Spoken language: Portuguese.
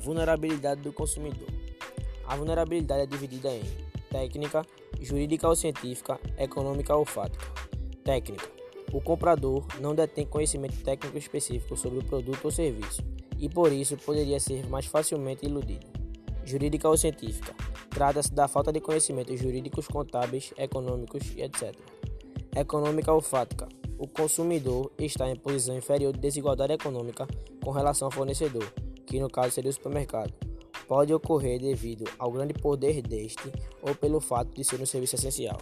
Vulnerabilidade do consumidor. A vulnerabilidade é dividida em técnica, jurídica ou científica, econômica ou fática. Técnica. O comprador não detém conhecimento técnico específico sobre o produto ou serviço e por isso poderia ser mais facilmente iludido. Jurídica ou científica. Trata-se da falta de conhecimentos jurídicos, contábeis, econômicos e etc. Econômica ou fática. O consumidor está em posição inferior de desigualdade econômica com relação ao fornecedor que no caso seria o supermercado, pode ocorrer devido ao grande poder deste ou pelo fato de ser um serviço essencial.